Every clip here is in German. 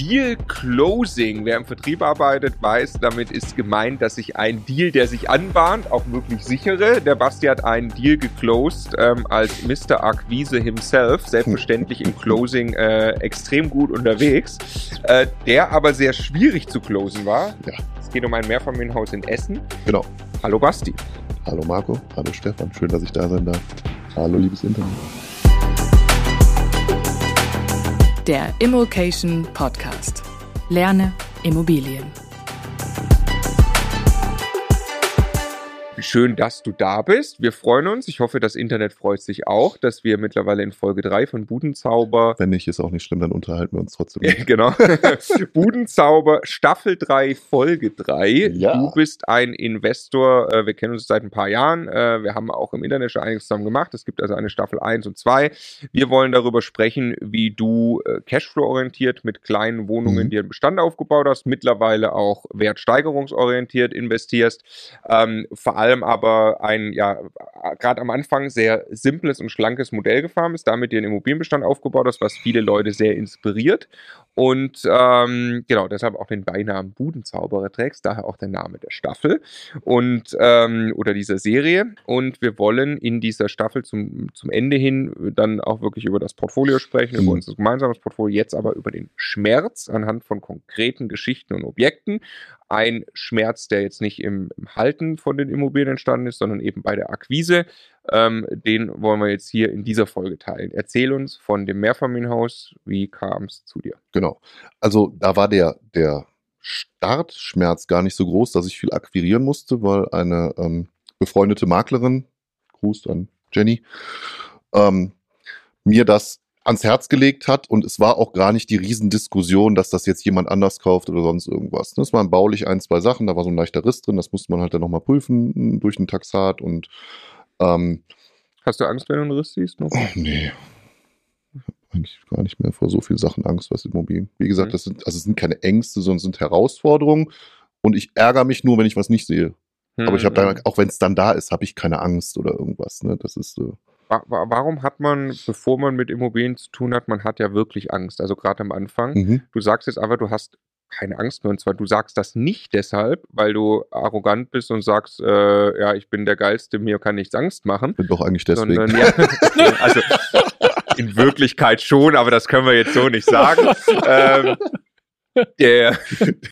Deal Closing. Wer im Vertrieb arbeitet, weiß, damit ist gemeint, dass ich ein Deal, der sich anbahnt, auch wirklich sichere. Der Basti hat einen Deal geclosed ähm, als Mr. Akquise himself, selbstverständlich im Closing äh, extrem gut unterwegs, äh, der aber sehr schwierig zu closen war. Ja. Es geht um ein Mehrfamilienhaus in Essen. Genau. Hallo Basti. Hallo Marco, hallo Stefan, schön, dass ich da sein darf. Hallo liebes Internet. Der Immokation Podcast. Lerne Immobilien. Schön, dass du da bist. Wir freuen uns. Ich hoffe, das Internet freut sich auch, dass wir mittlerweile in Folge 3 von Budenzauber Wenn nicht, ist auch nicht schlimm, dann unterhalten wir uns trotzdem. Genau. Budenzauber Staffel 3, Folge 3. Ja. Du bist ein Investor. äh, Wir kennen uns seit ein paar Jahren. Äh, Wir haben auch im Internet schon einiges zusammen gemacht. Es gibt also eine Staffel 1 und 2. Wir wollen darüber sprechen, wie du äh, Cashflow-orientiert mit kleinen Wohnungen Mhm. dir einen Bestand aufgebaut hast, mittlerweile auch wertsteigerungsorientiert investierst. Ähm, vor allem aber ein, ja, gerade am Anfang sehr simples und schlankes Modell gefahren bist, damit einen Immobilienbestand aufgebaut hast, was viele Leute sehr inspiriert. Und ähm, genau, deshalb auch den Beinamen Budenzauberer trägst, daher auch der Name der Staffel und ähm, oder dieser Serie. Und wir wollen in dieser Staffel zum, zum Ende hin dann auch wirklich über das Portfolio sprechen, über Mhm. unser gemeinsames Portfolio, jetzt aber über den Schmerz anhand von konkreten Geschichten und Objekten. Ein Schmerz, der jetzt nicht im, im Halten von den Immobilien entstanden ist, sondern eben bei der Akquise. Ähm, den wollen wir jetzt hier in dieser Folge teilen. Erzähl uns von dem Mehrfamilienhaus. Wie kam es zu dir? Genau. Also da war der, der Startschmerz gar nicht so groß, dass ich viel akquirieren musste, weil eine ähm, befreundete Maklerin, Gruß an Jenny, ähm, mir das ans Herz gelegt hat und es war auch gar nicht die Riesendiskussion, dass das jetzt jemand anders kauft oder sonst irgendwas. Das waren baulich ein, zwei Sachen, da war so ein leichter Riss drin, das musste man halt dann nochmal prüfen m, durch ein Taxat und ähm, Hast du Angst, wenn du einen Riss siehst? Noch? Oh, nee. Ich habe eigentlich gar nicht mehr vor so vielen Sachen Angst, was Immobilien. Wie gesagt, Mhm. das sind, also es sind keine Ängste, sondern es sind Herausforderungen. Und ich ärgere mich nur, wenn ich was nicht sehe. Aber ich habe Mhm. dann, auch wenn es dann da ist, habe ich keine Angst oder irgendwas. Ne? Das ist wa- Warum hat man, bevor man mit Immobilien zu tun hat, man hat ja wirklich Angst, also gerade am Anfang. Mhm. Du sagst jetzt einfach, du hast keine Angst mehr. Und zwar, du sagst das nicht deshalb, weil du arrogant bist und sagst, äh, ja, ich bin der Geilste, mir kann nichts Angst machen. Bin doch eigentlich deswegen. Sondern, ja, also in Wirklichkeit schon, aber das können wir jetzt so nicht sagen. ähm, der,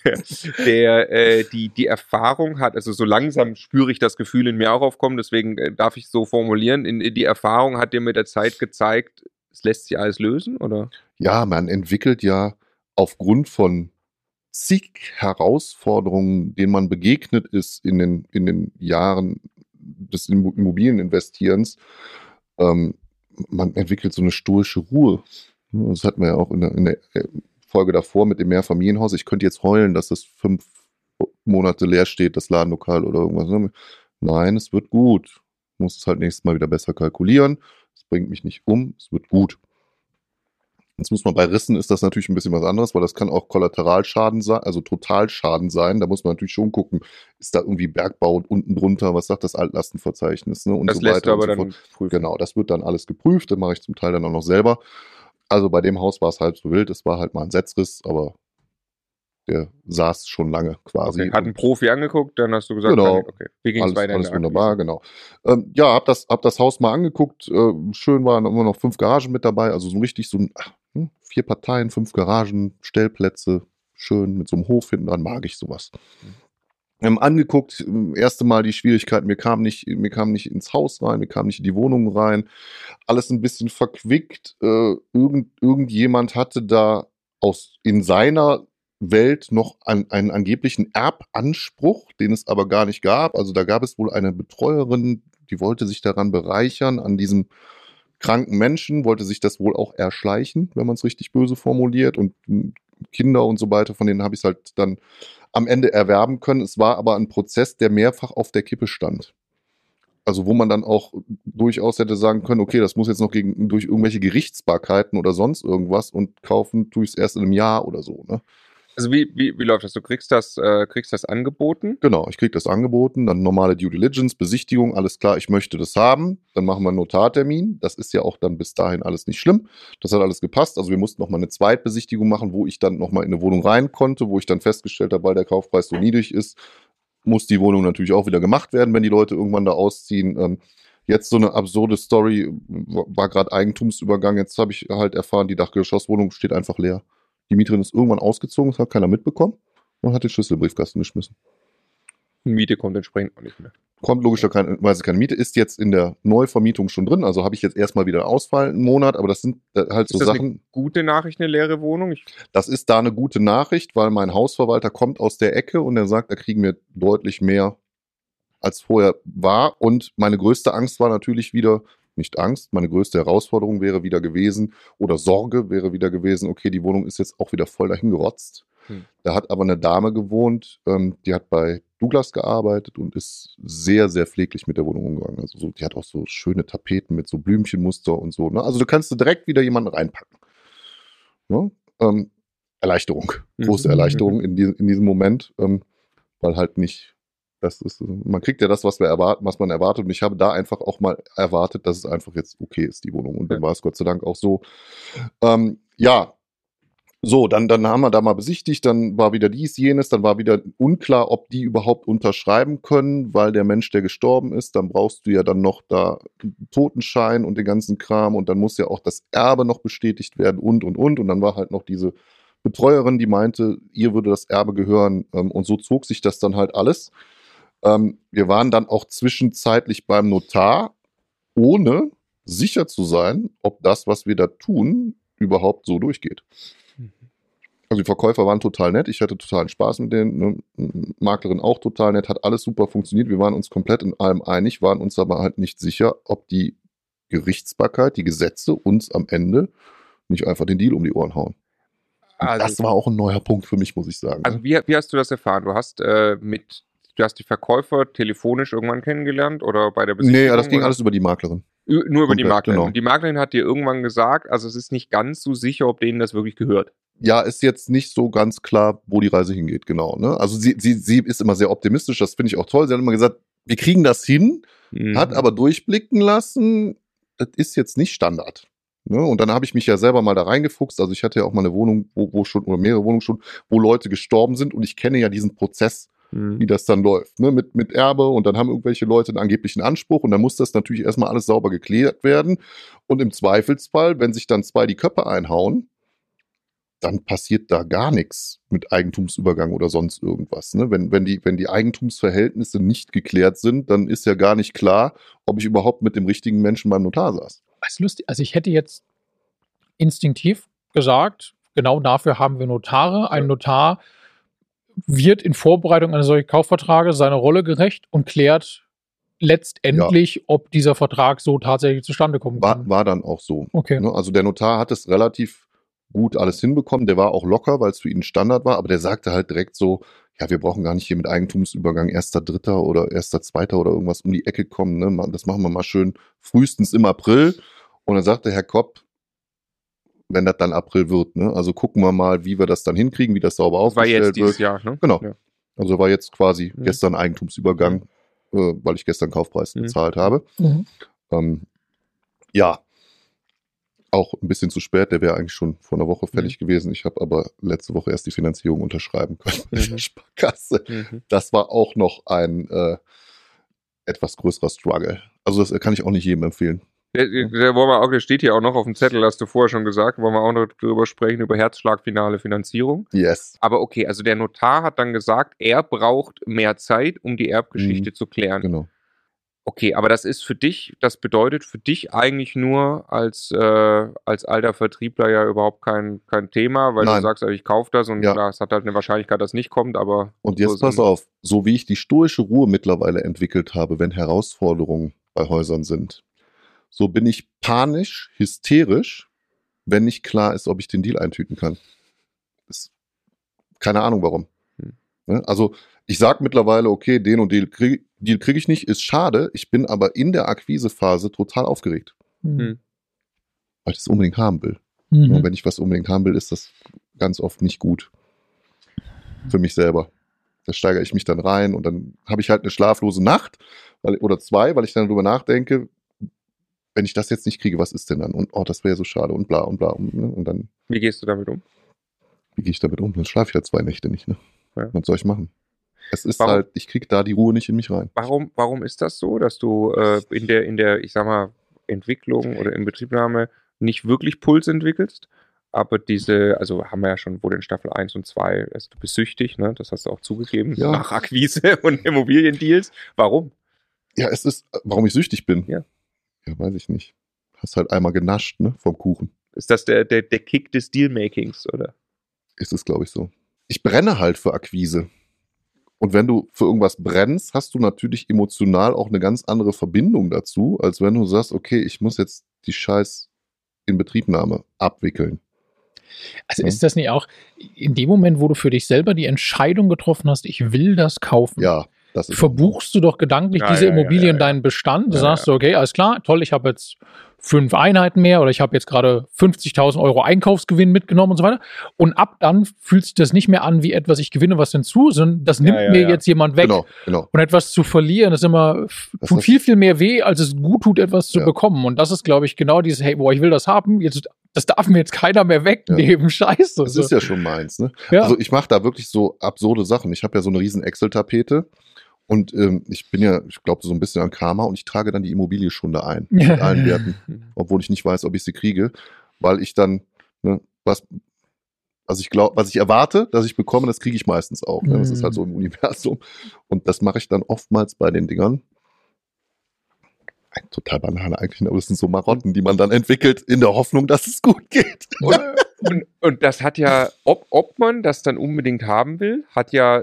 der, der äh, die, die Erfahrung hat, also so langsam spüre ich das Gefühl in mir auch aufkommen, deswegen äh, darf ich so formulieren, in, die Erfahrung hat dir mit der Zeit gezeigt, es lässt sich alles lösen, oder? Ja, man entwickelt ja aufgrund von zig Herausforderungen, denen man begegnet ist in den, in den Jahren des Immo- Immobilieninvestierens, ähm, man entwickelt so eine stoische Ruhe. Das hatten wir ja auch in der, in der äh, Folge davor mit dem Mehrfamilienhaus. Ich könnte jetzt heulen, dass das fünf Monate leer steht, das Ladenlokal oder irgendwas. Nein, es wird gut. Muss es halt nächstes Mal wieder besser kalkulieren. Es bringt mich nicht um, es wird gut. Jetzt muss man bei Rissen ist das natürlich ein bisschen was anderes, weil das kann auch Kollateralschaden sein, also Totalschaden sein. Da muss man natürlich schon gucken, ist da irgendwie Bergbau unten drunter, was sagt das Altlastenverzeichnis, ne? Und Das so lässt weiter du aber so dann prüfen. Genau, das wird dann alles geprüft, das mache ich zum Teil dann auch noch selber. Also bei dem Haus war es halb so wild, es war halt mal ein Setzriss, aber der saß schon lange quasi. Okay. Hat ein Profi angeguckt, dann hast du gesagt, Genau. okay, wie ging es weiter? alles der wunderbar, Akquise? genau. Ähm, ja, hab das, hab das Haus mal angeguckt. Äh, schön waren immer noch fünf Garagen mit dabei, also so richtig so ein, ach, hm, vier Parteien, fünf Garagen, Stellplätze, schön mit so einem Hof hinten dran, mag ich sowas. Ähm, angeguckt, ähm, erste Mal die Schwierigkeiten, mir kam nicht, mir kam nicht ins Haus rein, mir kam nicht in die Wohnung rein, alles ein bisschen verquickt. Äh, irgend, irgendjemand hatte da aus in seiner Welt noch an, einen angeblichen Erbanspruch, den es aber gar nicht gab. Also da gab es wohl eine Betreuerin, die wollte sich daran bereichern, an diesem kranken Menschen, wollte sich das wohl auch erschleichen, wenn man es richtig böse formuliert. Und mh, Kinder und so weiter, von denen habe ich es halt dann am Ende erwerben können. Es war aber ein Prozess, der mehrfach auf der Kippe stand. Also wo man dann auch durchaus hätte sagen können, okay, das muss jetzt noch gegen, durch irgendwelche Gerichtsbarkeiten oder sonst irgendwas und kaufen tue ich es erst in einem Jahr oder so. Ne? Also wie, wie, wie läuft das? Du kriegst das, äh, kriegst das angeboten? Genau, ich krieg das angeboten, dann normale Due Diligence, Besichtigung, alles klar, ich möchte das haben. Dann machen wir einen Notartermin. Das ist ja auch dann bis dahin alles nicht schlimm. Das hat alles gepasst. Also wir mussten nochmal eine Zweitbesichtigung machen, wo ich dann nochmal in eine Wohnung rein konnte, wo ich dann festgestellt habe, weil der Kaufpreis so niedrig ist, muss die Wohnung natürlich auch wieder gemacht werden, wenn die Leute irgendwann da ausziehen. Ähm, jetzt so eine absurde Story, war gerade Eigentumsübergang. Jetzt habe ich halt erfahren, die Dachgeschosswohnung steht einfach leer. Die Mieterin ist irgendwann ausgezogen, das hat keiner mitbekommen und hat den Schlüssel im Briefkasten geschmissen. Miete kommt entsprechend auch nicht mehr. Kommt logischerweise keine Miete, ist jetzt in der Neuvermietung schon drin. Also habe ich jetzt erstmal wieder einen Ausfall einen Monat, aber das sind äh, halt Ist so das Sachen. eine gute Nachricht, eine leere Wohnung? Ich, Das ist da eine gute Nachricht, weil mein Hausverwalter kommt aus der Ecke und er sagt, da kriegen wir deutlich mehr als vorher war. Und meine größte Angst war natürlich wieder, nicht Angst, meine größte Herausforderung wäre wieder gewesen oder Sorge wäre wieder gewesen, okay, die Wohnung ist jetzt auch wieder voll dahin gerotzt. Hm. Da hat aber eine Dame gewohnt, ähm, die hat bei Douglas gearbeitet und ist sehr, sehr pfleglich mit der Wohnung umgegangen. Also so, die hat auch so schöne Tapeten mit so Blümchenmuster und so. Ne? Also du kannst du direkt wieder jemanden reinpacken. Ne? Ähm, Erleichterung, große Mhm. Erleichterung in, die, in diesem Moment, ähm, weil halt nicht, das ist, man kriegt ja das, was wir erwarten, was man erwartet. Und ich habe da einfach auch mal erwartet, dass es einfach jetzt okay ist, die Wohnung. Und dann war es Gott sei Dank auch so. Ähm, ja, so, dann, dann haben wir da mal besichtigt, dann war wieder dies, jenes, dann war wieder unklar, ob die überhaupt unterschreiben können, weil der Mensch, der gestorben ist, dann brauchst du ja dann noch da Totenschein und den ganzen Kram und dann muss ja auch das Erbe noch bestätigt werden und, und, und. Und dann war halt noch diese Betreuerin, die meinte, ihr würde das Erbe gehören ähm, und so zog sich das dann halt alles. Ähm, wir waren dann auch zwischenzeitlich beim Notar, ohne sicher zu sein, ob das, was wir da tun, überhaupt so durchgeht. Also die Verkäufer waren total nett, ich hatte totalen Spaß mit denen, ne? Maklerin auch total nett, hat alles super funktioniert, wir waren uns komplett in allem einig, waren uns aber halt nicht sicher, ob die Gerichtsbarkeit, die Gesetze uns am Ende nicht einfach den Deal um die Ohren hauen. Also- das war auch ein neuer Punkt für mich, muss ich sagen. also wie, wie hast du das erfahren? Du hast äh, mit, du hast die Verkäufer telefonisch irgendwann kennengelernt oder bei der Besichtigung? nee, das ging alles über die Maklerin. Nur über die Komplett, Maklerin. genau. Die Maklerin hat dir irgendwann gesagt, also es ist nicht ganz so sicher, ob denen das wirklich gehört. ja, ist jetzt nicht so ganz klar, wo die Reise hingeht, genau. Ne? Also sie, sie, sie ist immer sehr optimistisch, das finde ich auch toll. Sie hat immer gesagt, wir kriegen das hin, Mhm. hat aber durchblicken lassen, das ist jetzt nicht Standard. Ne? Und dann habe ich mich ja selber mal da reingefuchst. Also ich hatte ja auch mal eine Wohnung, wo, wo schon, oder mehrere Wohnungen schon, wo Leute gestorben sind und ich kenne ja diesen Prozess, Mhm. wie das dann läuft, ne? mit, mit Erbe und dann haben irgendwelche Leute einen angeblichen Anspruch und dann muss das natürlich erstmal alles sauber geklärt werden. Und im Zweifelsfall, wenn sich dann zwei die Köpfe einhauen, dann passiert da gar nichts mit Eigentumsübergang oder sonst irgendwas. Ne? Wenn, wenn, die, wenn die Eigentumsverhältnisse nicht geklärt sind, dann ist ja gar nicht klar, ob ich überhaupt mit dem richtigen Menschen beim Notar saß. Das ist lustig. Also ich hätte jetzt instinktiv gesagt, genau dafür haben wir Notare. Ein Notar wird in Vorbereitung eines solchen Kaufvertrages seiner Rolle gerecht und klärt letztendlich, ob dieser Vertrag so tatsächlich zustande kommen War, kann. war dann auch so. Okay. Ne? Also der Notar hat es relativ gut alles hinbekommen. Der war auch locker, weil es für ihn Standard war, aber der sagte halt direkt so, ja, wir brauchen gar nicht hier mit Eigentumsübergang erster, dritter oder erster, zweiter oder irgendwas um die Ecke kommen. Ne? Das machen wir mal schön frühestens im April. Und dann sagte Herr Kopp, wenn das dann April wird, ne? Also gucken wir mal, wie wir das dann hinkriegen, wie das sauber Das war aufgestellt jetzt dieses wird. Jahr, ne? Genau. Ja. Also war jetzt quasi Mhm. gestern Eigentumsübergang, äh, weil ich gestern Kaufpreis Mhm. bezahlt habe. Mhm. Ähm, ja, auch ein bisschen zu spät. Der wäre eigentlich schon vor einer Woche fällig gewesen. Ich habe aber letzte Woche erst die Finanzierung unterschreiben können bei der Mhm. Sparkasse. Mhm. Das war auch noch ein äh, etwas größerer Struggle. Also das kann ich auch nicht jedem empfehlen. Der, der, wollen wir auch, der steht hier auch noch auf dem Zettel, hast du vorher schon gesagt, wollen wir auch noch drüber sprechen, über Herzschlagfinale Finanzierung. Yes. Aber okay, also der Notar hat dann gesagt, er braucht mehr Zeit, um die Erbgeschichte Mhm. zu klären. Genau. Okay, aber das ist für dich, das bedeutet für dich eigentlich nur als, äh, als alter Vertriebler ja überhaupt kein, kein Thema, weil du Nein. sagst, also ich kaufe das und Ja. klar, es hat halt eine Wahrscheinlichkeit, dass es nicht kommt, aber. Und jetzt so pass auf, so wie ich die stoische Ruhe mittlerweile entwickelt habe, wenn Herausforderungen bei Häusern sind, so bin ich panisch, hysterisch, wenn nicht klar ist, ob ich den Deal eintüten kann. Ist, keine Ahnung warum. Hm. Ne? Also ich sage mittlerweile, okay, den und den krieg, Deal kriege ich nicht, ist schade. Ich bin aber in der Akquisephase total aufgeregt, Mhm. weil ich es unbedingt haben will. Mhm. Und wenn ich was unbedingt haben will, ist das ganz oft nicht gut. für mich selber. Da steigere ich mich dann rein und dann habe ich halt eine schlaflose Nacht weil, oder zwei, weil ich dann darüber nachdenke, wenn ich das jetzt nicht kriege, was ist denn dann? Und oh, das wäre so schade und bla und bla. Und, ne? und dann, Wie gehst du damit um? wie gehe ich damit um? Dann schlafe ich ja zwei Nächte nicht. Ne? Ja. Was soll ich machen? Es ist Warum? halt, ich kriege da die Ruhe nicht in mich rein. Warum, warum ist das so, dass du äh, in der, in der, ich sag mal, Entwicklung oder in Betriebnahme nicht wirklich Puls entwickelst? Aber diese, also haben wir ja schon wohl in Staffel 1 und 2, also du bist süchtig, ne? das hast du auch zugegeben, Ja. nach Akquise und Immobiliendeals. Warum? Ja, es ist, warum ich süchtig bin. Ja. Ja, weiß ich nicht. Hast halt einmal genascht, ne, vom Kuchen. Ist das der, der, der Kick des Dealmakings, oder? Ist es, glaube ich, so. Ich brenne halt für Akquise. Und wenn du für irgendwas brennst, hast du natürlich emotional auch eine ganz andere Verbindung dazu, als wenn du sagst, okay, ich muss jetzt die Scheiß Inbetriebnahme abwickeln. Also Ja. ist das nicht auch in dem Moment, wo du für dich selber die Entscheidung getroffen hast, ich will das kaufen, Ja, das ist. verbuchst du doch gedanklich Ja, diese ja, ja, Immobilie ja, in ja. deinen Bestand. Du Ja, sagst ja. du, okay, alles klar, toll, ich habe jetzt fünf Einheiten mehr oder ich habe jetzt gerade 50.000 Euro Einkaufsgewinn mitgenommen und so weiter. Und ab dann fühlt sich das nicht mehr an wie etwas, ich gewinne was hinzu, sondern das nimmt ja, mir ja. jetzt jemand weg. Genau, genau. Und etwas zu verlieren, ist immer, Das tut ist- viel, viel mehr weh, als es gut tut, etwas zu Ja. bekommen. Und das ist, glaube ich, genau dieses, hey, boah, ich will das haben, jetzt, das darf mir jetzt keiner mehr wegnehmen. Scheiße. Das ist ja schon meins, ne? Ja. Also ich mache da wirklich so absurde Sachen. Ich habe ja so eine riesen Excel-Tapete und ähm, ich bin ja, ich glaube, so ein bisschen an Karma und ich trage dann die Immobilie schon da ein. Mit allen Werten. obwohl ich nicht weiß, ob ich sie kriege, weil ich dann, ne, was, also ich glaube, was ich erwarte, dass ich bekomme, das kriege ich meistens auch. Ne? Das ist halt so im Universum. Und das mache ich dann oftmals bei den Dingern. Ein total Banane eigentlich, aber das sind so Marotten, die man dann entwickelt, in der Hoffnung, dass es gut geht. Und, und das hat ja, ob, ob man das dann unbedingt haben will, hat ja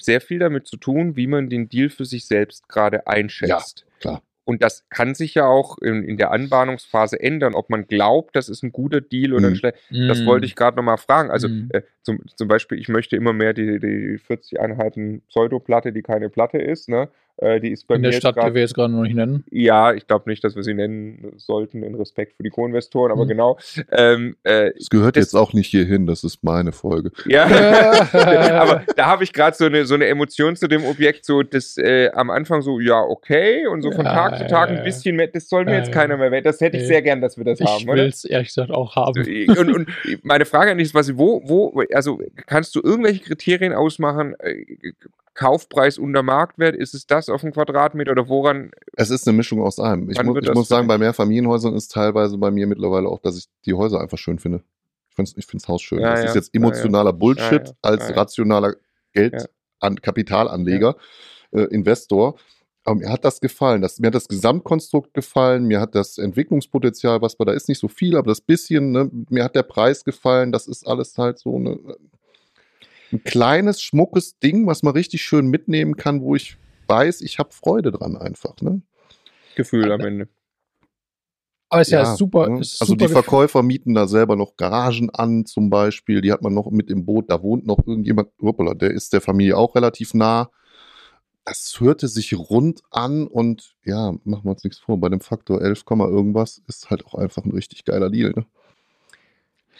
sehr viel damit zu tun, wie man den Deal für sich selbst gerade einschätzt. Ja, klar. Und das kann sich ja auch in, in der Anbahnungsphase ändern, ob man glaubt, das ist ein guter Deal oder ein Mhm. schlechter. Das wollte ich gerade nochmal fragen. Also Mhm. äh, zum, zum Beispiel, ich möchte immer mehr die, die 40 Einheiten Pseudoplatte, die keine Platte ist. Ne? Äh, die ist bei in mir der Stadt, die grad- wir jetzt gerade noch nicht nennen. Ja, ich glaube nicht, dass wir sie nennen sollten in Respekt für die Co-Investoren, aber Mhm. genau. Ähm, äh, gehört Das- jetzt auch nicht hierhin, das ist meine Folge. ja, aber da habe ich gerade so eine, so eine Emotion zu dem Objekt, so das äh, am Anfang so, ja, okay, und so von Ja, Tag zu Tag ja, ein bisschen mehr, das soll mir Ja, jetzt keiner mehr weg. Das hätte ich sehr gern, dass wir das Ich haben, will oder? es ehrlich gesagt auch haben. Und, und meine Frage an dich ist, was, wo, wo, also kannst du irgendwelche Kriterien ausmachen? Kaufpreis unter Marktwert, ist es das auf dem Quadratmeter oder woran? Es ist eine Mischung aus allem. Ich, mu ich muss sagen, bei Mehrfamilienhäusern ist teilweise bei mir mittlerweile auch, dass ich die Häuser einfach schön finde. Ich finde ich find's Haus schön. Ja, das ja. ist jetzt ja. emotionaler Bullshit Ja, ja. als rationaler Geld an Kapitalanleger, äh, Investor. Aber mir hat das gefallen. Das, mir hat das Gesamtkonstrukt gefallen. Mir hat das Entwicklungspotenzial, was bei da ist, nicht so viel, aber das bisschen, ne, mir hat der Preis gefallen. Das ist alles halt so eine, ein kleines, schmuckes Ding, was man richtig schön mitnehmen kann, wo ich weiß, ich habe Freude dran einfach. Ne? Gefühl am Ende. Aber ist ja, super. ne? Ist Also super die Verkäufer mieten da selber noch Garagen an, zum Beispiel. Die hat man noch mit im Boot. Da wohnt noch irgendjemand. Hoppala, der ist der Familie auch relativ nah. Das hörte sich rund an und ja, machen wir uns nichts vor. Bei dem Faktor 11, Komma irgendwas ist halt auch einfach ein richtig geiler Deal. Ne?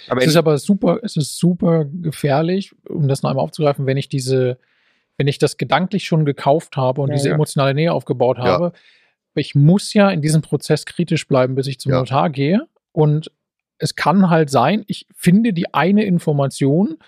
Aber Es ist aber super, es ist super gefährlich, um das noch einmal aufzugreifen, wenn ich diese, wenn ich das gedanklich schon gekauft habe und Ja, diese ja. emotionale Nähe aufgebaut habe. Ich muss ja in diesem Prozess kritisch bleiben, bis ich zum. Notar gehe. Und es kann halt sein, ich finde die eine Information,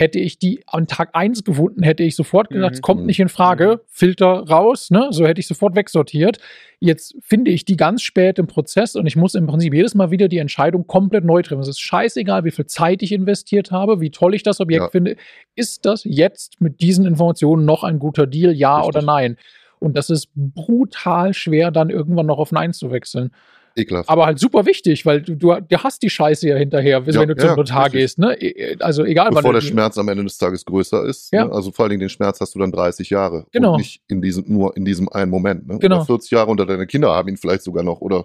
hätte ich die an Tag 1 gefunden, hätte ich sofort gesagt, Mhm. es kommt Mhm. nicht in Frage, Mhm. Filter raus, ne? So hätte ich sofort wegsortiert. Jetzt finde ich die ganz spät im Prozess und ich muss im Prinzip jedes Mal wieder die Entscheidung komplett neu treffen. Es ist scheißegal, wie viel Zeit ich investiert habe, wie toll ich das Objekt Ja. finde. Ist das jetzt mit diesen Informationen noch ein guter Deal, ja Richtig. oder nein? Und das ist brutal schwer, dann irgendwann noch auf Nein zu wechseln. Ekelhaft. Aber halt super wichtig, weil du, du, du hast die Scheiße ja hinterher, wenn Ja, du zum ja, Notar richtig. gehst. Ne? E- Also egal, Bevor wann der Schmerz am Ende des Tages größer ist. Ja. Ne? Also vor allen Dingen den Schmerz hast du dann 30 Jahre. Genau. Und nicht in diesem, nur in diesem einen Moment. Ne? Genau. Oder 40 Jahre unter deine Kinder haben ihn vielleicht sogar noch. Oder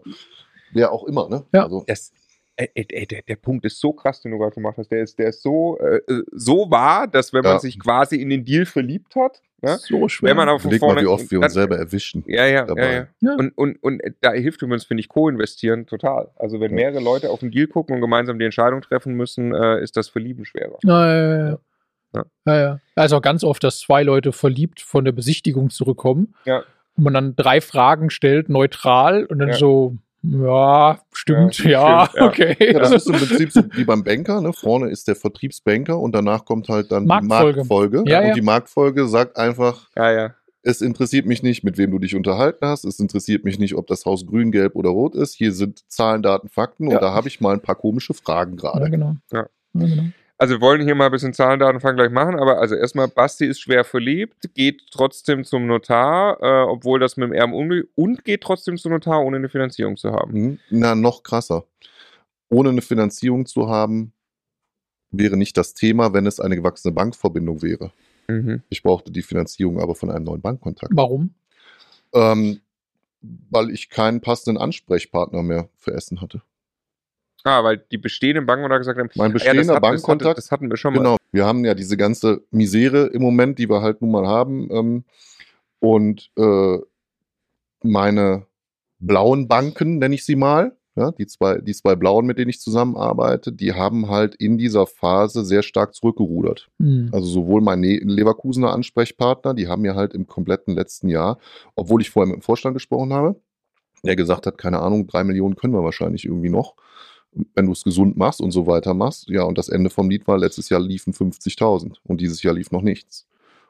wer auch immer. Ne? Ja. Also, das, äh, äh, äh, der, der Punkt ist so krass, den du gerade gemacht hast. Der ist, der ist so, äh, äh, so wahr, dass wenn man Ja. sich quasi in den Deal verliebt hat, ne? so schwer. wenn man von überleg mal, wie oft wir dann- uns selber erwischen. Ja, ja, dabei. ja, ja. Ja. Und, und, und da hilft übrigens, finde ich, Co-investieren total. Also wenn Ja. mehrere Leute auf den Deal gucken und gemeinsam die Entscheidung treffen müssen, äh, ist das Verlieben schwerer. Äh, Ja, ja. Also ganz oft, dass zwei Leute verliebt von der Besichtigung zurückkommen. Ja. Und man dann drei Fragen stellt, neutral, und dann Ja. so, ja, stimmt, Ja, ja, stimmt, ja. okay. Ja, das ist im Prinzip so wie beim Banker. Ne? Vorne ist der Vertriebsbanker und danach kommt halt dann Marktfolge. die Marktfolge. Ja, und ja. die Marktfolge sagt einfach, Ja, ja. es interessiert mich nicht, mit wem du dich unterhalten hast. Es interessiert mich nicht, ob das Haus grün, gelb oder rot ist. Hier sind Zahlen, Daten, Fakten Ja. und da habe ich mal ein paar komische Fragen ja, gerade. genau. Ja. Ja, genau. Also wir wollen hier mal ein bisschen Zahlen, Daten, gleich machen, aber also erstmal, Basti ist schwer verliebt, geht trotzdem zum Notar, äh, obwohl das mit dem Erben unmöglich und geht trotzdem zum Notar, ohne eine Finanzierung zu haben. Mhm. Na, noch krasser. Ohne eine Finanzierung zu haben, wäre nicht das Thema, wenn es eine gewachsene Bankverbindung wäre. Mhm. Ich brauchte die Finanzierung aber von einem neuen Bankkontakt. Warum? Ähm, weil ich keinen passenden Ansprechpartner mehr für Essen hatte. Ah, weil die bestehenden Banken oder gesagt haben, Mein ah ja, das bestehender das, Bankkontakt, hatte, das hatten wir schon mal. genau, wir haben ja diese ganze Misere im Moment, die wir halt nun mal haben. Ähm, und äh, meine blauen Banken, nenne ich sie mal, ja, die, zwei, die zwei blauen, mit denen ich zusammenarbeite, die haben halt in dieser Phase sehr stark zurückgerudert. Hm. Also sowohl mein Ne- Leverkusener Ansprechpartner, die haben mir halt im kompletten letzten Jahr, obwohl ich vorher mit dem Vorstand gesprochen habe, der gesagt hat, keine Ahnung, drei Millionen können wir wahrscheinlich irgendwie noch, wenn du es gesund machst und so weiter machst. Ja, und das Ende vom Lied war, letztes Jahr liefen 50.000 und dieses Jahr lief noch nichts.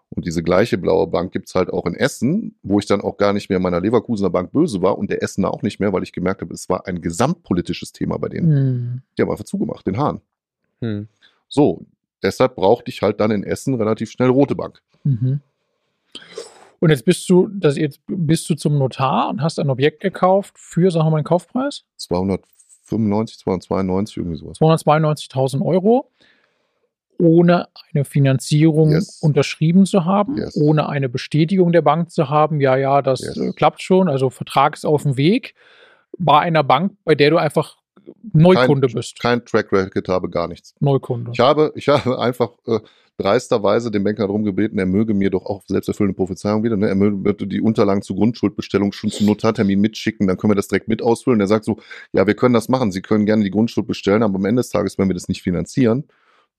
Und diese gleiche blaue Bank gibt es halt auch in Essen, wo ich dann auch gar nicht mehr meiner Leverkusener Bank böse war und der Essener auch nicht mehr, weil ich gemerkt habe, es war ein gesamtpolitisches Thema bei denen. Hm. Die haben einfach zugemacht, den Hahn. Hm. So, deshalb brauchte ich halt dann in Essen relativ schnell rote Bank. Mhm. Und jetzt bist du, das jetzt bist du zum Notar und hast ein Objekt gekauft für, sagen wir mal, einen Kaufpreis? 295, 292, irgendwie sowas. 292.000 Euro, ohne eine Finanzierung Yes. unterschrieben zu haben, Yes. ohne eine Bestätigung der Bank zu haben, ja, ja, das Yes. äh, klappt schon, also Vertrag ist auf dem Weg, bei einer Bank, bei der du einfach Neukunde bist. Kein Track Record habe, gar nichts. Neukunde. Ich habe, ich habe einfach äh, dreisterweise den Banker darum gebeten, er möge mir doch auch selbsterfüllende Prophezeiung wieder, ne? er möge die Unterlagen zur Grundschuldbestellung schon zum Notartermin mitschicken, dann können wir das direkt mit ausfüllen. Er sagt so, ja, wir können das machen, Sie können gerne die Grundschuld bestellen, aber am Ende des Tages, wenn wir das nicht finanzieren,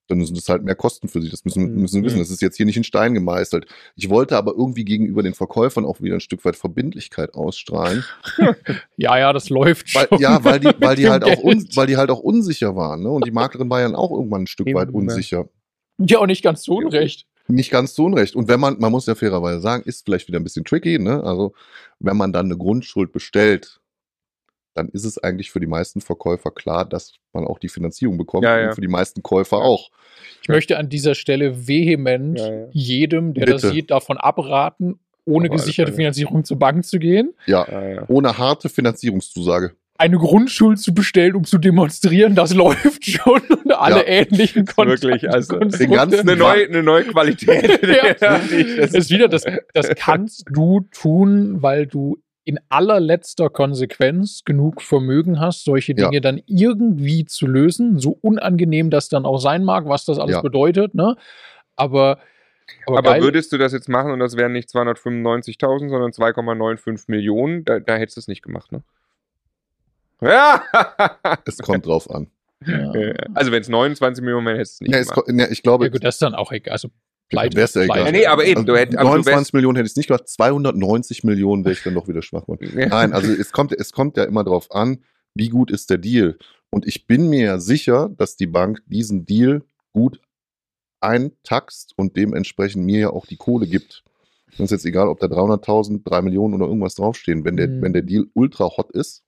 dann sind das halt mehr Kosten für Sie. Das müssen, Mhm. müssen Sie wissen. Mhm. Das ist jetzt hier nicht in Stein gemeißelt. Ich wollte aber irgendwie gegenüber den Verkäufern auch wieder ein Stück weit Verbindlichkeit ausstrahlen. ja, ja, das läuft Weil, schon. ja, weil die, weil die halt auch un, weil die halt auch unsicher waren, ne? Und die Maklerin war ja auch irgendwann ein Stück Eben, weit unsicher. Ja, und nicht ganz zu Unrecht. Nicht ganz zu Unrecht. Und wenn man, man muss ja fairerweise sagen, ist vielleicht wieder ein bisschen tricky, ne? Also, wenn man dann eine Grundschuld bestellt, dann ist es eigentlich für die meisten Verkäufer klar, dass man auch die Finanzierung bekommt Ja, ja. und für die meisten Käufer auch. Ich möchte an dieser Stelle vehement Ja, ja. jedem, der das Bitte. sieht, davon abraten, ohne Aber gesicherte. Finanzierung zur Bank zu gehen, Ja, Ja, ja. ohne harte Finanzierungszusage. eine Grundschuld zu bestellen, um zu demonstrieren, das läuft schon und alle Ja. ähnlichen Ist wirklich, also, den ganzen- Eine neue, eine neue Qualität. Ja. ich- das- ist wieder, das, das kannst du tun, weil du in allerletzter Konsequenz genug Vermögen hast, solche Ja. Dinge dann irgendwie zu lösen, so unangenehm das dann auch sein mag, was das alles Ja. bedeutet, ne? Aber, aber, Aber würdest du das jetzt machen und das wären nicht 295.000, sondern 2,95 Millionen, da, da hättest du es nicht gemacht, ne? Ja! Es kommt drauf an. ja. Also wenn es 29 Millionen wären, hättest du es nicht Ja, es, gemacht. ko- ne, ich glaube, ja, gut, das ist dann auch egal. Also, pleite, Wär's ja egal. Ja, nee, aber eben, also du hätt- aber du 29 wärst- Millionen hätte ich es nicht gemacht, 290 Millionen wäre ich dann doch wieder schwach geworden. Ja. Nein, also es kommt, es kommt ja immer drauf an, wie gut ist der Deal. Und ich bin mir ja sicher, dass die Bank diesen Deal gut eintaxt und dementsprechend mir ja auch die Kohle gibt. Mir ist jetzt egal, ob da 300.000, 3 Millionen oder irgendwas draufstehen. Wenn der, Mhm. wenn der Deal ultra hot ist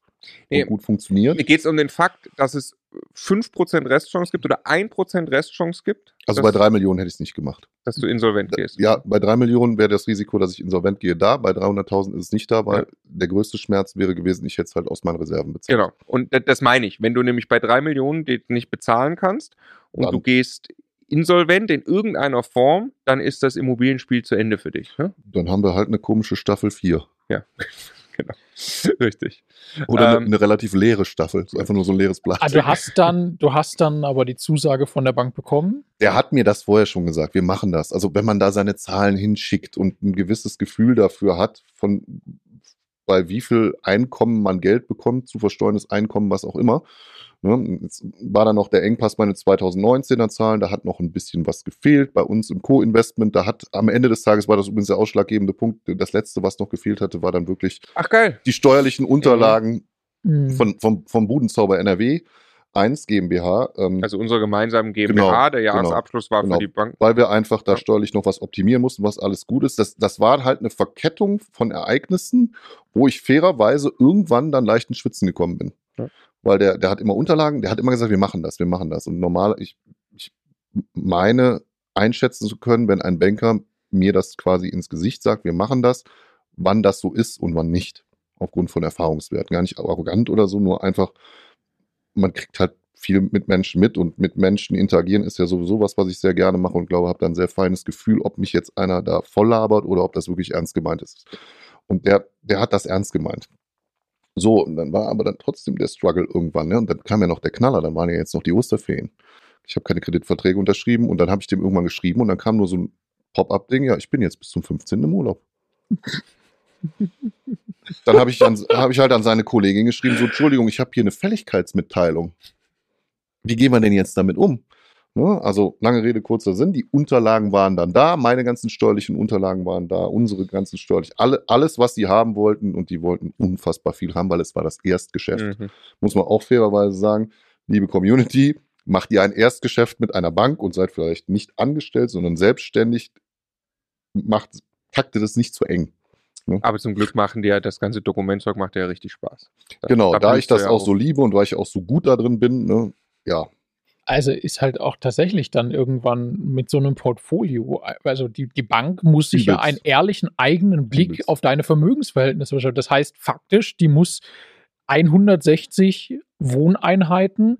Nee, gut funktioniert, Mir geht es um den Fakt, dass es 5% Restchance gibt oder 1% Restchance gibt, also bei 3 Millionen hätte ich es nicht gemacht. dass du insolvent gehst. Ja, bei 3 Millionen wäre das Risiko, dass ich insolvent gehe, da. Bei 300.000 ist es nicht da, weil Ja. der größte Schmerz wäre gewesen, ich hätte es halt aus meinen Reserven bezahlt. Genau. Und das, meine ich. Wenn du nämlich bei 3 Millionen nicht bezahlen kannst und Dann- du gehst insolvent in irgendeiner Form, dann ist das Immobilienspiel zu Ende für dich. Ne? Dann haben wir halt eine komische Staffel 4. Ja, genau. Richtig. Oder eine, Ähm, eine relativ leere Staffel. So einfach nur so ein leeres Blatt. Ah, du hast dann, du hast dann aber die Zusage von der Bank bekommen. Der hat mir das vorher schon gesagt. Wir machen das. Also wenn man da seine Zahlen hinschickt und ein gewisses Gefühl dafür hat, von bei wie viel Einkommen man Geld bekommt, zu versteuerndes Einkommen, was auch immer. Ne? Jetzt war da noch der Engpass bei den 2019er Zahlen, da hat noch ein bisschen was gefehlt. Bei uns im Co-Investment, da hat am Ende des Tages war das übrigens der ausschlaggebende Punkt. Das letzte, was noch gefehlt hatte, war dann wirklich Ach geil. die steuerlichen Unterlagen Mhm. von, vom, vom Budenzauber NRW 1 GmbH. Ähm, Also unsere gemeinsamen GmbH, der Jahresabschluss war genau. für die Bank. weil wir einfach da steuerlich noch was optimieren mussten, was alles gut ist. Das, das war halt eine Verkettung von Ereignissen, wo ich fairerweise irgendwann dann leicht ins Schwitzen gekommen bin. Ja. Weil der, der hat immer Unterlagen, der hat immer gesagt, wir machen das, wir machen das. Und normal, ich, ich meine einschätzen zu können, wenn ein Banker mir das quasi ins Gesicht sagt, wir machen das, wann das so ist und wann nicht. Aufgrund von Erfahrungswerten. Gar nicht arrogant oder so, nur einfach, man kriegt halt viel mit Menschen mit und mit Menschen interagieren ist ja sowieso was, was ich sehr gerne mache und glaube, habe da ein sehr feines Gefühl, ob mich jetzt einer da voll labert oder ob das wirklich ernst gemeint ist. Und der, der hat das ernst gemeint. So, und dann war aber dann trotzdem der Struggle irgendwann, ne? Und dann kam ja noch der Knaller, dann waren ja jetzt noch die Osterferien. Ich habe keine Kreditverträge unterschrieben und dann habe ich dem irgendwann geschrieben und dann kam nur so ein Pop-up-Ding, ja, ich bin jetzt bis zum 15. im Urlaub. Dann habe ich, an- hab ich halt an seine Kollegin geschrieben, so, Entschuldigung, ich habe hier eine Fälligkeitsmitteilung. Wie gehen wir denn jetzt damit um? Ne? Also, lange Rede, kurzer Sinn, die Unterlagen waren dann da, meine ganzen steuerlichen Unterlagen waren da, unsere ganzen steuerlichen, alle, alles, was sie haben wollten und die wollten unfassbar viel haben, weil es war das Erstgeschäft Mhm. muss man auch fairerweise sagen, liebe Community, macht ihr ein Erstgeschäft mit einer Bank und seid vielleicht nicht angestellt, sondern selbstständig, macht, taktet es nicht zu eng. Aber zum Glück machen die ja das ganze Dokumentzeug macht ja richtig Spaß. Genau, da ich das ja auch so liebe und weil ich auch so gut da drin bin, ne, ja, Also ist halt auch tatsächlich dann irgendwann mit so einem Portfolio, also die, die Bank muss sich ja einen ehrlichen eigenen Blick Übelst. auf deine Vermögensverhältnisse verschaffen. Das heißt faktisch, die muss 160 Wohneinheiten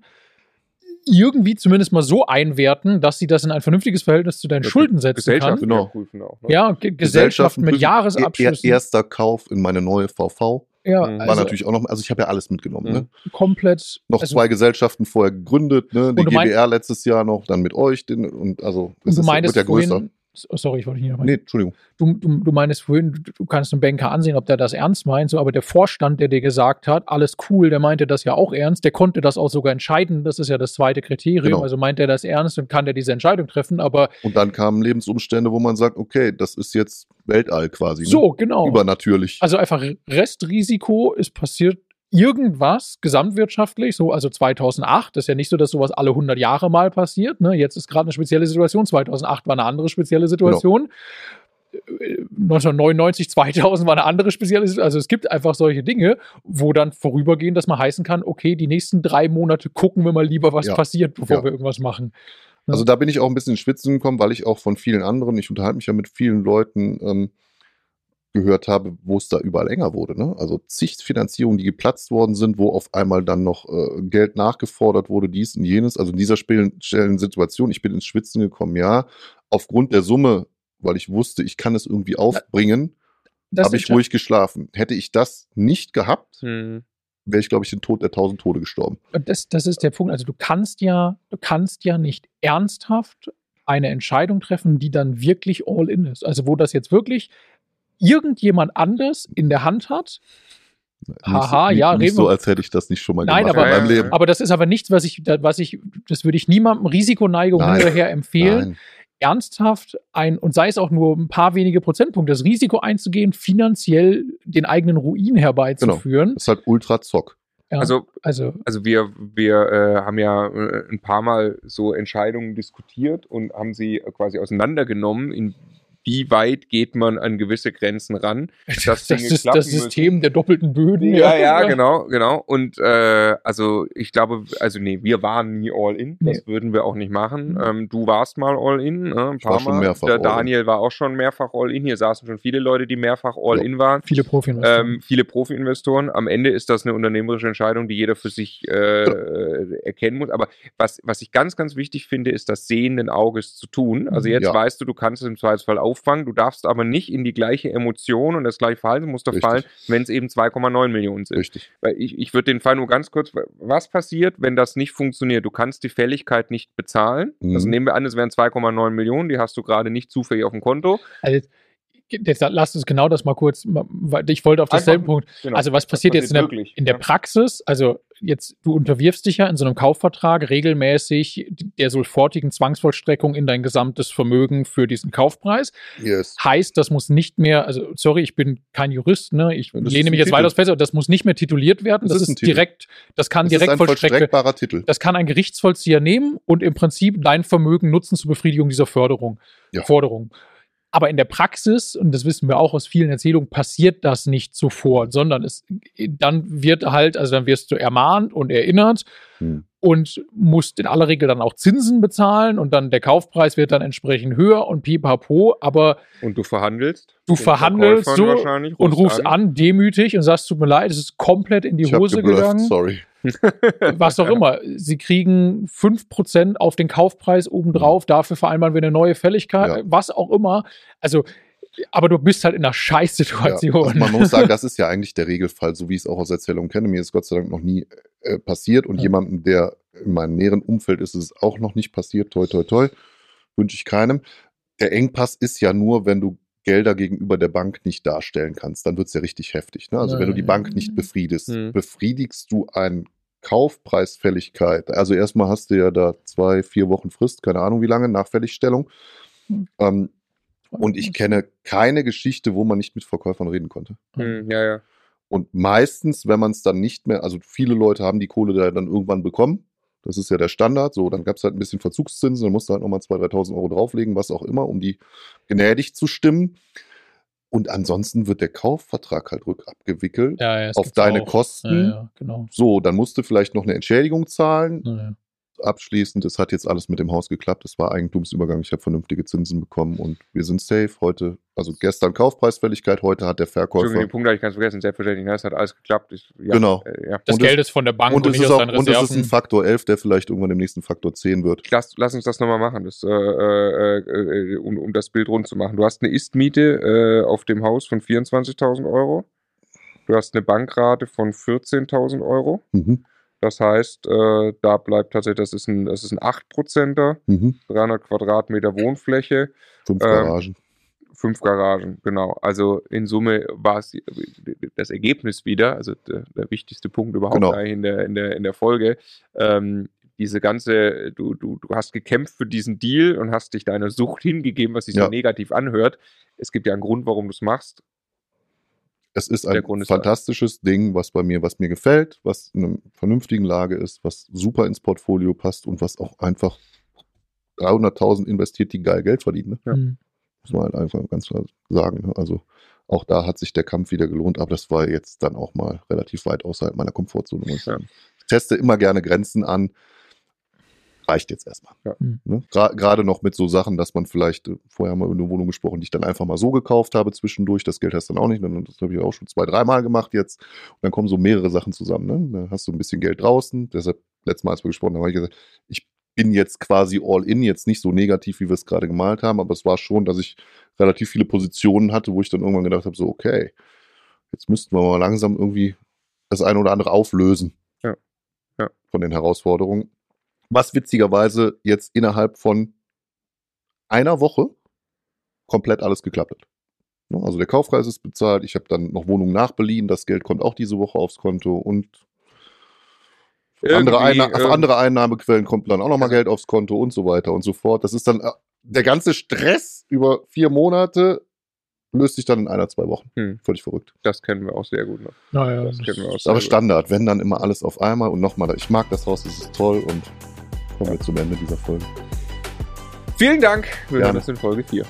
irgendwie zumindest mal so einwerten, dass sie das in ein vernünftiges Verhältnis zu deinen Ja, Schulden setzen Gesellschaft kann. Genau. prüfen auch. Ne? Ja, Ge Gesellschaften mit. Jahresabschlüssen. Ihr, ihr erster Kauf in meine neue VV ja, Mhm. war also natürlich auch noch, also ich habe ja alles mitgenommen. Ne? komplett. Noch also, zwei Gesellschaften vorher gegründet, ne? die GBR letztes Jahr noch, dann mit euch, den, und also Und du ist- meintest wird ja größer. vorhin, sorry, ich wollte nicht nochmal. Nee, Entschuldigung. du, du, du meinst vorhin, du, kannst einen Banker ansehen, ob der das ernst meint, so, aber der Vorstand, der dir gesagt hat, alles cool, der meinte das ja auch ernst, der konnte das auch sogar entscheiden, das ist ja das zweite Kriterium, Genau. also meint er das ernst und kann der diese Entscheidung treffen, aber Und dann kamen Lebensumstände, wo man sagt, okay, das ist jetzt Weltall quasi. Ne? so, genau. Übernatürlich. Also einfach Restrisiko, ist passiert irgendwas gesamtwirtschaftlich, so also 2008, das ist ja nicht so, dass sowas alle 100 Jahre mal passiert, ne? jetzt ist gerade eine spezielle Situation, 2008 war eine andere spezielle Situation, Äh, 1999, 2000 war eine andere spezielle Situation, also es gibt einfach solche Dinge, wo dann vorübergehend das mal heißen kann, okay, die nächsten drei Monate gucken wir mal lieber, was Ja. passiert, bevor Ja. wir irgendwas machen. Also da bin ich auch ein bisschen ins Schwitzen gekommen, weil ich auch von vielen anderen, ich unterhalte mich ja mit vielen Leuten, ähm, gehört habe, wo es da überall enger wurde. Ne? Also zig Finanzierungen, die geplatzt worden sind, wo auf einmal dann noch äh, Geld nachgefordert wurde, dies und jenes. Also in dieser speziellen Situation, ich bin ins Schwitzen gekommen, ja, aufgrund der Summe, weil ich wusste, ich kann es irgendwie aufbringen, habe ich ruhig geschlafen. Hätte ich das nicht gehabt, Hm. wäre ich, glaube ich, den Tod der tausend Tode gestorben. Und das, das ist der Punkt. Also du kannst ja, du kannst ja nicht ernsthaft eine Entscheidung treffen, die dann wirklich all in ist. Also wo das jetzt wirklich irgendjemand anders in der Hand hat. Haha, nicht, ja, nicht reden so, als hätte ich das nicht schon mal Nein, gemacht aber- in meinem Leben. Aber das ist aber nichts, was ich, was ich, das würde ich niemandem Risikoneigung Nein. hinterher empfehlen. Nein. ernsthaft ein, und sei es auch nur ein paar wenige Prozentpunkte, das Risiko einzugehen, finanziell den eigenen Ruin herbeizuführen. Das ist halt ultra zock. Ja, Also, also also wir, wir äh, haben ja äh, ein paar Mal so Entscheidungen diskutiert und haben sie quasi auseinandergenommen, inwieweit geht man an gewisse Grenzen ran. das, ist das System der doppelten Böden. Ja, ja, genau, genau. Und äh, also ich glaube, also nee, wir waren nie all in. Das Nee. würden wir auch nicht machen. Mhm. Ähm, du warst mal all in, ne, ein paar schon Mal. mehrfach Der. Daniel war auch schon mehrfach all in. Hier saßen schon viele Leute, die mehrfach all Ja. in waren. Viele profi Ähm, viele Profi-Investoren. Am Ende ist das eine unternehmerische Entscheidung, die jeder für sich äh, erkennen muss. Aber was, was ich ganz, ganz wichtig finde, ist das sehenden Auges zu tun. Also Mhm. jetzt Ja. weißt du, du kannst es im Zweifelsfall auffangen. Du darfst aber nicht in die gleiche Emotion und das gleiche Verhaltensmuster Richtig. fallen, wenn es eben 2,9 Millionen sind. Richtig. Weil ich, ich würde den Fall nur ganz kurz, was passiert, wenn das nicht funktioniert? Du kannst die Fälligkeit nicht bezahlen. Mhm. Also nehmen wir an, es wären 2,9 Millionen, die hast du gerade nicht zufällig auf dem Konto. Also, jetzt lass uns genau das mal kurz, weil ich wollte auf denselben Punkt. Genau. Also was passiert jetzt in der, wirklich? in der Ja. Praxis? Also jetzt, du unterwirfst dich ja in so einem Kaufvertrag regelmäßig der sofortigen Zwangsvollstreckung in dein gesamtes Vermögen für diesen Kaufpreis. Yes. Heißt, das muss nicht mehr, also sorry, ich bin kein Jurist, ne? Ich Das lehne mich jetzt Titel. weitaus fest, aber das muss nicht mehr tituliert werden. Das Das, ist ein ist, direkt, das kann Das ist direkt ein vollstreckbarer Titel. Das kann ein Gerichtsvollzieher nehmen und im Prinzip dein Vermögen nutzen zur Befriedigung dieser Förderung, Ja. Forderung. Aber in der Praxis, und das wissen wir auch aus vielen Erzählungen, passiert das nicht sofort, sondern es, dann wird halt, also dann wirst du ermahnt und erinnert Hm. Und musst in aller Regel dann auch Zinsen bezahlen und dann der Kaufpreis wird dann entsprechend höher und pipapo, aber Und du verhandelst. Du verhandelst so wahrscheinlich, und rufst an. demütig und sagst, tut mir leid, es ist komplett in die Ich Hose geblufft, gegangen. sorry. Was auch immer. Sie kriegen 5% auf den Kaufpreis obendrauf, dafür vereinbaren wir eine neue Fälligkeit, Ja. was auch immer. Also, aber du bist halt in einer Ja, Scheißsituation. also man muss sagen, das ist ja eigentlich der Regelfall, so wie ich es auch aus Erzählungen kenne. Mir ist Gott sei Dank noch nie äh, passiert und Ja. jemandem, der in meinem näheren Umfeld ist, ist es auch noch nicht passiert. Toi, toi, toi. Wünsche ich keinem. Der Engpass ist ja nur, wenn du Gelder gegenüber der Bank nicht darstellen kannst, dann wird es ja richtig heftig. Ne? Also Ja, wenn du die ja, Bank ja. nicht befriedest, Hm. befriedigst du eine Kaufpreisfälligkeit. Also erstmal hast du ja da zwei, vier Wochen Frist, keine Ahnung wie lange, nach Fälligstellung. Hm. Ähm, und ich kenne keine Geschichte, wo man nicht mit Verkäufern reden konnte. Hm, ja, ja. Und meistens, wenn man es dann nicht mehr, also viele Leute haben die Kohle da dann irgendwann bekommen. Das ist ja der Standard. So, dann gab es halt ein bisschen Verzugszinsen, dann musst du halt nochmal 2.000, 3.000 Euro drauflegen, was auch immer, um die gnädig zu stimmen. Und ansonsten wird der Kaufvertrag halt rückabgewickelt Ja, ja, auf deine auch. Kosten. Ja, ja, genau. So, dann musst du vielleicht noch eine Entschädigung zahlen. Abschließend, es hat jetzt alles mit dem Haus geklappt. Es war Eigentumsübergang. Ich habe vernünftige Zinsen bekommen und wir sind safe. Heute, also gestern Kaufpreisfälligkeit, heute hat der Entschuldigung, Verkäufer. den Punkt habe ich ganz vergessen. Selbstverständlich, ne, es hat alles geklappt. Ich, ja, Genau. Äh, ja. Das Und Geld ist von der Bank und, Und es, nicht ist aus auch, und es ist ein. Faktor 11, der vielleicht irgendwann im nächsten Faktor 10 wird. Lass, lass uns das nochmal machen, das, äh, äh, äh, um, um das Bild rund zu machen. Du hast eine Ist-Miete äh, auf dem Haus von 24.000 Euro. Du hast eine Bankrate von 14.000 Euro. Mhm. Das heißt, äh, da bleibt tatsächlich, das ist ein, das ist ein 8%er, Mhm. 300 Quadratmeter Wohnfläche, Fünf Ähm, Garagen. fünf Garagen, genau. Also in Summe war es das Ergebnis wieder, also der, der wichtigste Punkt überhaupt Genau. in der, in der, in der Folge. Ähm, diese ganze, du, du, du hast gekämpft für diesen Deal und hast dich deiner Sucht hingegeben, was sich Ja. so negativ anhört. Es gibt ja einen Grund, warum du es machst. Es ist ein Grund ist fantastisches Ding, was bei mir, was mir gefällt, was in einer vernünftigen Lage ist, was super ins Portfolio passt und was auch einfach 300.000 investiert, die geil Geld verdienen. Ne? Ja. Mhm. Muss man halt einfach ganz klar sagen. Ne? Also auch da hat sich der Kampf wieder gelohnt, aber das war jetzt dann auch mal relativ weit außerhalb meiner Komfortzone. Ja. Ich teste immer gerne Grenzen an. Reicht jetzt erstmal. Ja. Mhm. Ne? Gerade noch mit so Sachen, dass man vielleicht, äh, vorher haben wir über eine Wohnung gesprochen, die ich dann einfach mal so gekauft habe zwischendurch. Das Geld hast du dann auch nicht. Dann- Das habe ich auch schon zwei, dreimal gemacht jetzt. Und dann kommen so mehrere Sachen zusammen. Ne? Da hast du ein bisschen Geld draußen. Deshalb, letztes Mal, als wir gesprochen haben, habe ich gesagt, ich bin jetzt quasi all in, jetzt nicht so negativ, wie wir es gerade gemalt haben, aber es war schon, dass ich relativ viele Positionen hatte, wo ich dann irgendwann gedacht habe, so, okay, jetzt müssten wir mal langsam irgendwie das eine oder andere auflösen. Ja. Ja. Von den Herausforderungen. Was witzigerweise jetzt innerhalb von einer Woche komplett alles geklappt hat. Ne, Also der Kaufpreis ist bezahlt, ich habe dann noch Wohnungen nachbeliehen, das Geld kommt auch diese Woche aufs Konto und andere, Einna auf ähm, andere Einnahmequellen kommt dann auch nochmal Geld aufs Konto und so weiter und so fort. Das ist dann äh, der ganze Stress über vier Monate löst sich dann in einer, zwei Wochen. Hm. Völlig verrückt. Das kennen wir auch sehr gut noch. Naja, Das das kennen wir auch sehr aber gut. Standard, wenn dann immer alles auf einmal und nochmal, ich mag das Haus, das ist toll und kommen wir zum Ende dieser Folge. Vielen Dank. Wir hören uns in Folge 4.